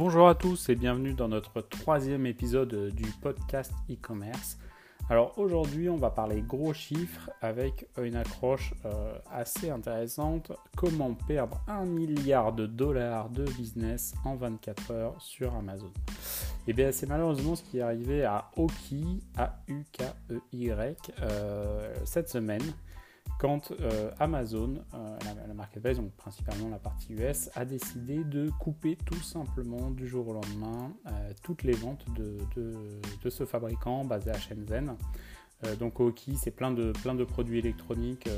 Bonjour à tous et bienvenue dans notre troisième épisode du podcast e-commerce. Alors aujourd'hui on va parler gros chiffres avec une accroche euh, assez intéressante. Comment perdre un milliard de dollars de business en 24 heures sur Amazon? Et eh bien c'est malheureusement ce qui est arrivé à Oki, A-U-K-E-Y, euh, cette semaine quand euh, Amazon, euh, la, marketplace, donc principalement la partie US, a décidé de couper tout simplement du jour au lendemain euh, toutes les ventes de, ce fabricant basé à Shenzhen. donc Oki, c'est plein de, plein de produits électroniques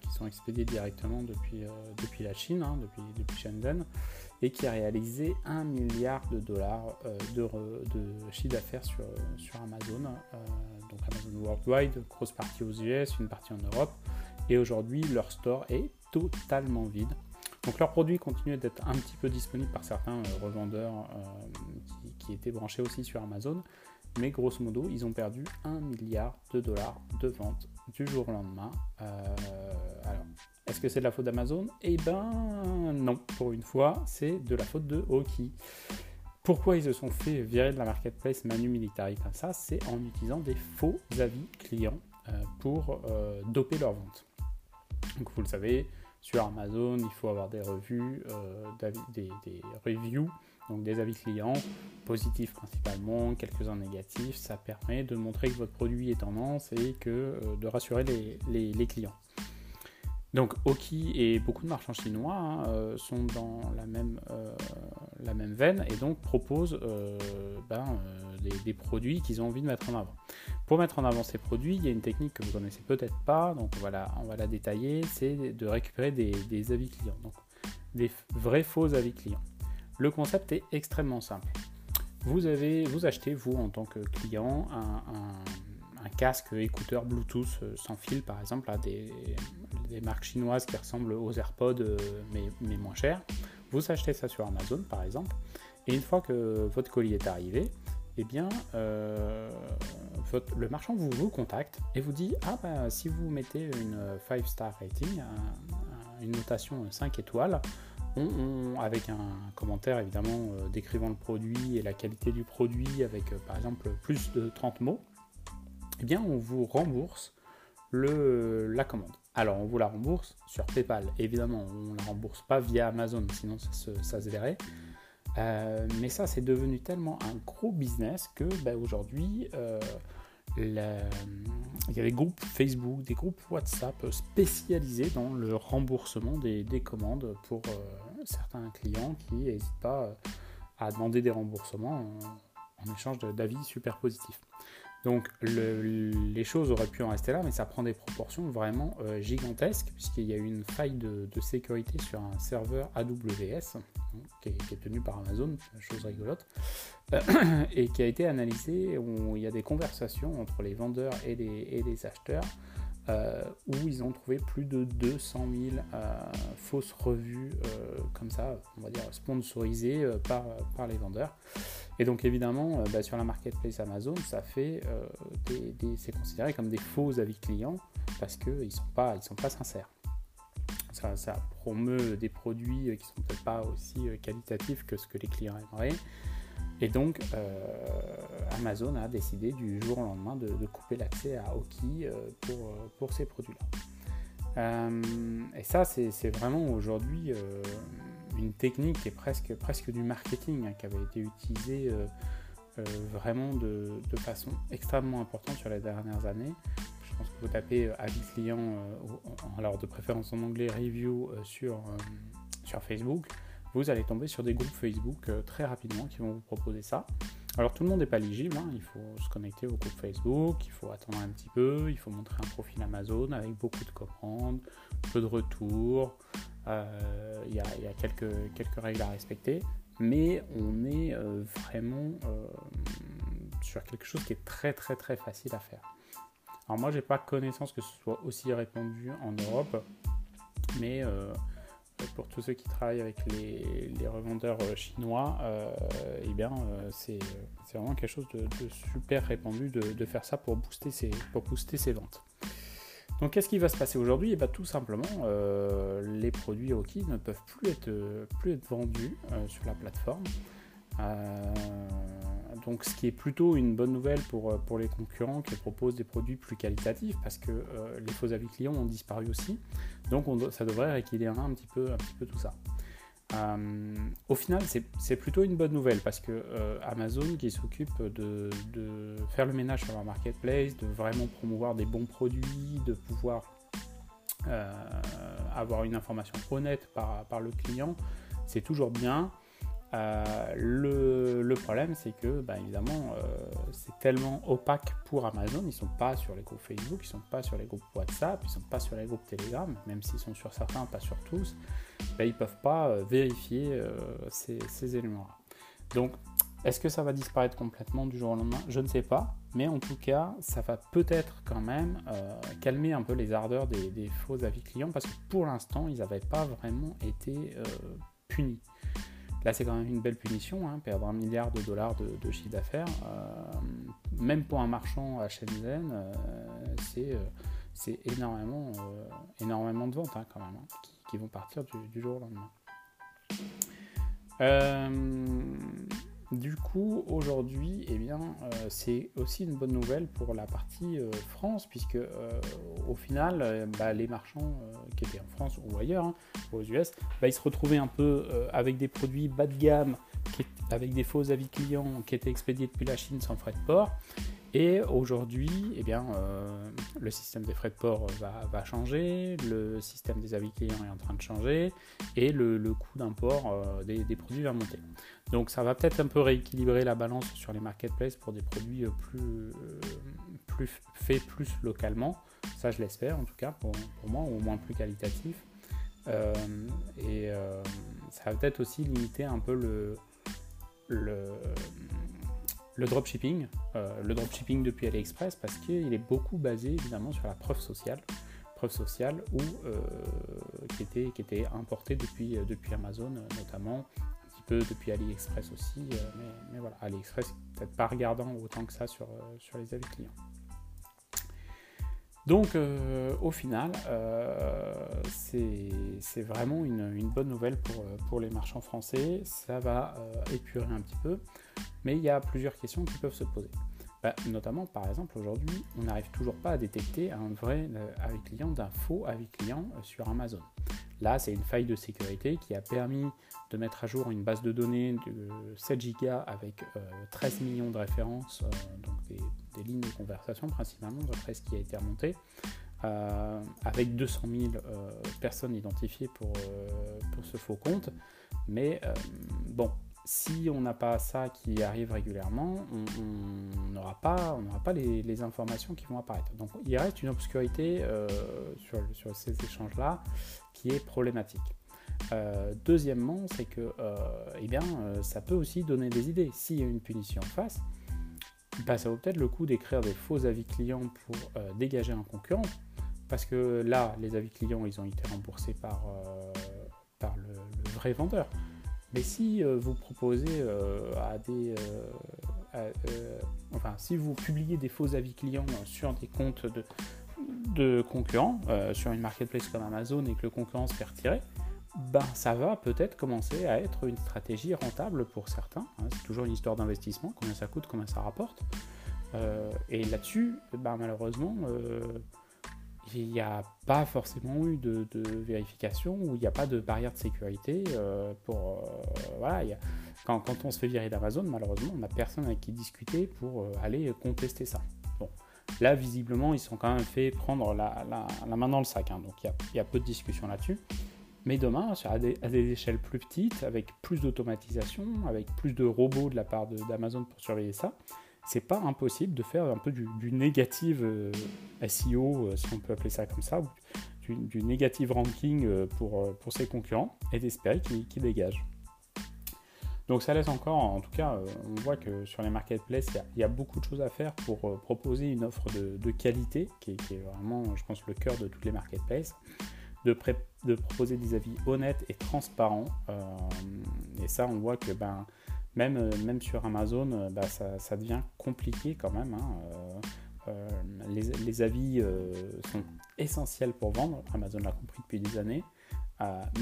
qui sont expédiés directement depuis, depuis la Chine, hein, depuis, depuis Shenzhen, et qui a réalisé un milliard de dollars de, chiffre d'affaires sur, sur Amazon. donc Amazon Worldwide, grosse partie aux US, une partie en Europe. Et aujourd'hui, leur store est totalement vide. Donc leurs produits continuent d'être un petit peu disponibles par certains euh, revendeurs euh, qui, étaient branchés aussi sur Amazon. Mais grosso modo, ils ont perdu 1 milliard de dollars de ventes du jour au lendemain. Euh, alors, est-ce que c'est de la faute d'Amazon? Eh ben non, pour une fois, c'est de la faute de Hoki. Pourquoi ils se sont fait virer de la marketplace Manu Militari comme ça? C'est en utilisant des faux avis clients pour doper leurs ventes. Donc vous le savez, sur Amazon, il faut avoir des revues, euh, des, reviews, donc des avis clients, positifs principalement, quelques-uns négatifs. Ça permet de montrer que votre produit est tendance et que, euh, de rassurer les, clients. Donc Oki et beaucoup de marchands chinois hein, euh, sont dans la même, la même veine et donc proposent ben, des, produits qu'ils ont envie de mettre en avant. Pour mettre en avant ces produits, il y a une technique que vous connaissez peut-être pas, donc on va la détailler, c'est de récupérer des, avis clients, donc des vrais faux avis clients. Le concept est extrêmement simple. Vous, avez, vous achetez, vous, en tant que client, un, casque écouteur Bluetooth euh, sans fil, par exemple, à des, marques chinoises qui ressemblent aux AirPods, euh, mais, moins chers. Vous achetez ça sur Amazon, par exemple, et une fois que votre colis est arrivé, eh bien, euh, le marchand vous, contacte et vous dit Ah, bah, si vous mettez une 5 star rating, une notation 5 étoiles, avec un commentaire évidemment euh, décrivant le produit et la qualité du produit, avec par exemple plus de 30 mots, eh bien, on vous rembourse le, la commande. Alors, on vous la rembourse sur PayPal. Évidemment, on ne la rembourse pas via Amazon, sinon ça se verrait. Euh, mais ça, c'est devenu tellement un gros business que ben, aujourd'hui, euh, il y a des groupes Facebook, des groupes WhatsApp spécialisés dans le remboursement des, commandes pour euh, certains clients qui n'hésitent pas à demander des remboursements en échange d'avis super positifs. Donc les choses auraient pu en rester là, mais ça prend des proportions vraiment euh, gigantesques, puisqu'il y a eu une faille de, sécurité sur un serveur AWS, hein, qui, est, tenu par Amazon, chose rigolote, euh, et qui a été analysé, où il y a des conversations entre les vendeurs et les acheteurs, euh, où ils ont trouvé plus de 200 000 euh, fausses revues comme ça, on va dire sponsorisées par les vendeurs. Et donc évidemment, bah, sur la marketplace Amazon, ça fait c'est considéré comme des faux avis clients parce qu'ils ne sont, pas, sont pas sincères. Ça, promeut des produits qui sont peut-être pas aussi qualitatifs que ce que les clients aimeraient. Et donc, euh, Amazon a décidé du jour au lendemain de, couper l'accès à Oki euh, pour, euh, pour ces produits-là. et ça, c'est vraiment aujourd'hui une technique qui est presque, presque du marketing hein, qui avait été utilisée vraiment de, façon extrêmement importante sur les dernières années. Je pense que vous tapez avis client, alors de préférence en anglais, review sur, Facebook vous allez tomber sur des groupes Facebook euh, très rapidement qui vont vous proposer ça. Alors tout le monde n'est pas éligible, hein. il faut se connecter au groupe Facebook, il faut attendre un petit peu, il faut montrer un profil Amazon avec beaucoup de commandes, peu de retours, euh, il y, a, quelques, règles à respecter, mais on est euh, vraiment sur quelque chose qui est très très très facile à faire. Alors moi j'ai pas connaissance que ce soit aussi répandu en Europe, mais pour tous ceux qui travaillent avec les, revendeurs euh, chinois, euh, eh bien, euh, c'est vraiment quelque chose de, super répandu de, faire ça pour booster pour booster ses ventes. Donc qu'est-ce qui va se passer aujourd'hui? Eh bien, Tout simplement, les produits Oki ne peuvent plus être, plus être vendus sur la plateforme. donc ce qui est plutôt une bonne nouvelle pour, pour les concurrents qui proposent des produits plus qualitatifs parce que les faux avis clients ont disparu aussi. Donc ça devrait rééquilibrer un petit peu, un petit peu tout ça. Euh, au final, c'est plutôt une bonne nouvelle parce que euh, Amazon, qui s'occupe de, faire le ménage sur leur marketplace, de vraiment promouvoir des bons produits, de pouvoir euh, avoir une information honnête par, par le client, c'est toujours bien. Le, problème, c'est que, bah, évidemment, c'est tellement opaque pour Amazon. Ils ne sont pas sur les groupes Facebook, ils ne sont pas sur les groupes WhatsApp, ils ne sont pas sur les groupes Telegram, même s'ils sont sur certains, pas sur tous. Ben, ils ne peuvent pas euh, vérifier euh, ces, éléments-là. Donc, est-ce que ça va disparaître complètement du jour au lendemain? Je ne sais pas, mais en tout cas, ça va peut-être quand même euh, calmer un peu les ardeurs des, faux avis clients, parce que pour l'instant, ils n'avaient pas vraiment été punis. Là, c'est quand même une belle punition, hein, perdre un milliard de dollars de, chiffre d'affaires. même pour un marchand à Shenzhen, c'est énormément, énormément de ventes hein, quand même, hein, qui vont partir du, jour au lendemain. Euh, du coup, aujourd'hui, eh bien, euh, c'est aussi une bonne nouvelle pour la partie euh, France, puisque au final, bah, les marchands qui étaient en France ou ailleurs, hein, aux US, bah, se retrouvaient un peu avec des produits bas de gamme, avec des faux avis clients qui étaient expédiés depuis la Chine sans frais de port. Et aujourd'hui, eh bien, euh, le système des frais de port va, changer, le système des avis clients est en train de changer, et le, coût d'import euh, des, produits va monter. Donc ça va peut-être un peu rééquilibrer la balance sur les marketplaces pour des produits plus, euh, plus faits plus localement. Ça, je l'espère en tout cas pour, moi, ou au moins plus qualitatif. et ça va peut-être aussi limiter un peu le le dropshipping, euh, le dropshipping depuis AliExpress parce qu'il est beaucoup basé évidemment sur la preuve sociale, preuve sociale euh, qui était importée depuis euh, depuis Amazon notamment, un petit peu depuis AliExpress aussi, mais, mais, voilà AliExpress peut-être pas regardant autant que ça sur sur les avis clients. Donc au final, c'est vraiment une, bonne nouvelle pour, pour les marchands français. Ça va épurer un petit peu. Mais il y a plusieurs questions qui peuvent se poser. Bah, notamment, par exemple, aujourd'hui, on n'arrive toujours pas à détecter un vrai euh, avis client d'un faux avis client euh, sur Amazon. Là, c'est une faille de sécurité qui a permis de mettre à jour une base de données de 7 Go avec 13 euh, millions de références, donc des, lignes de conversation principalement, d'après ce qui a été remonté, avec 200 000 personnes identifiées pour, pour ce faux compte. Mais bon, si on n'a pas ça qui arrive régulièrement, on n'aura pas, on pas les, informations qui vont apparaître. Donc il reste une obscurité euh, sur, ces échanges-là qui est problématique. Euh, deuxièmement, c'est que euh, eh bien, ça peut aussi donner des idées. S'il y a une punition en face, bah, ça vaut peut-être le coup d'écrire des faux avis clients pour dégager un concurrent. Parce que là, les avis clients, ils ont été remboursés par, par le vrai vendeur. Mais si euh, vous proposez euh, à des. Euh, enfin, si vous publiez des faux avis clients sur des comptes de, concurrents, sur une marketplace comme Amazon et que le concurrent se fait retirer, ben, ça va peut-être commencer à être une stratégie rentable pour certains. Hein. C'est toujours une histoire d'investissement, combien ça coûte, combien ça rapporte. et là-dessus, ben, malheureusement, il n'y a pas forcément eu de, vérification ou il n'y a pas de barrière de sécurité euh, pour euh, quand, on se fait virer d'Amazon malheureusement on n'a personne avec qui discuter pour euh, aller contester ça bon là visiblement ils sont quand même fait prendre la, main dans le sac hein. donc il y, a peu de discussion là-dessus mais demain à des échelles plus petites avec plus d'automatisation avec plus de robots de la part d'Amazon pour surveiller ça c'est pas impossible de faire un peu du, du négative euh, SEO, euh, si on peut appeler ça comme ça, du, du négative ranking euh, pour, pour ses concurrents, et d'espérer qu'ils dégagent. Donc ça laisse encore, en tout cas, on voit que sur les marketplaces, il y, a beaucoup de choses à faire pour proposer une offre de, qualité, qui est, vraiment, je pense, le cœur de toutes les marketplaces, de, de proposer des avis honnêtes et transparents. et ça, on voit que ben, même, euh, même sur Amazon, euh, bah, ça, devient compliqué quand même. Hein, euh, les, avis sont essentiels pour vendre. Amazon l'a compris depuis des années.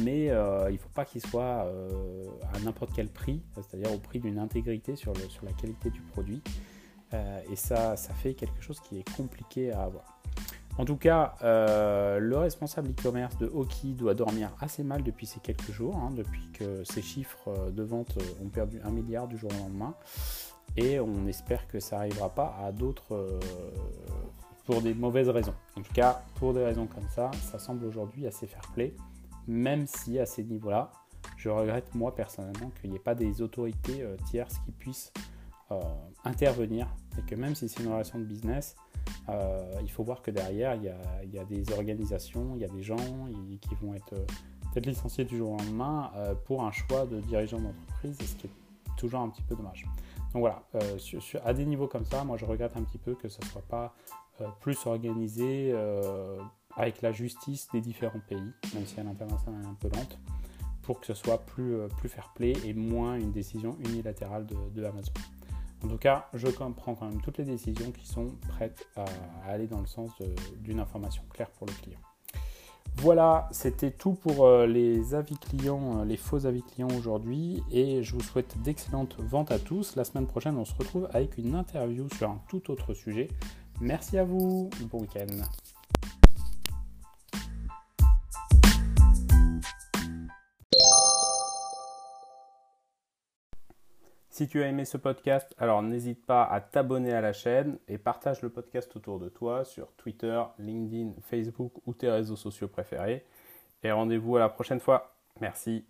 mais il ne faut pas qu'il soit à n'importe quel prix, c'est-à-dire au prix d'une intégrité sur, sur la qualité du produit. et ça, ça fait quelque chose qui est compliqué à avoir. En tout cas, euh, le responsable e-commerce de Hockey doit dormir assez mal depuis ces quelques jours, hein, depuis que ses chiffres euh, de vente euh, ont perdu un milliard du jour au lendemain. Et on espère que ça n'arrivera pas à d'autres pour des mauvaises raisons. En tout cas, pour des raisons comme ça, ça semble aujourd'hui assez fair play, même si à ces niveaux-là, je regrette moi personnellement qu'il n'y ait pas des autorités tierces qui puissent intervenir et que même si c'est une relation de business, euh, il faut voir que derrière, il y, a, des organisations, il y a des gens qui vont être euh, peut-être licenciés du jour au lendemain euh, pour un choix de dirigeant d'entreprise, ce qui est toujours un petit peu dommage. Donc voilà, à des niveaux comme ça, moi je regrette un petit peu que ça ne soit pas plus organisé avec la justice des différents pays, même si à l'international est un peu lente, pour que ce soit plus, plus fair play et moins une décision unilatérale de Amazon. En tout cas, je comprends quand même toutes les décisions qui sont prêtes à, aller dans le sens d'une information claire pour le client. Voilà, c'était tout pour euh, les avis clients, euh, les faux avis clients aujourd'hui et je vous souhaite d'excellentes ventes à tous. La semaine prochaine, on se retrouve avec une interview sur un tout autre sujet. Merci à vous, bon week-end. Si tu as aimé ce podcast, alors n'hésite pas à t'abonner à la chaîne et partage le podcast autour de toi sur Twitter, LinkedIn, Facebook ou tes réseaux sociaux préférés. Et rendez-vous à la prochaine fois. Merci.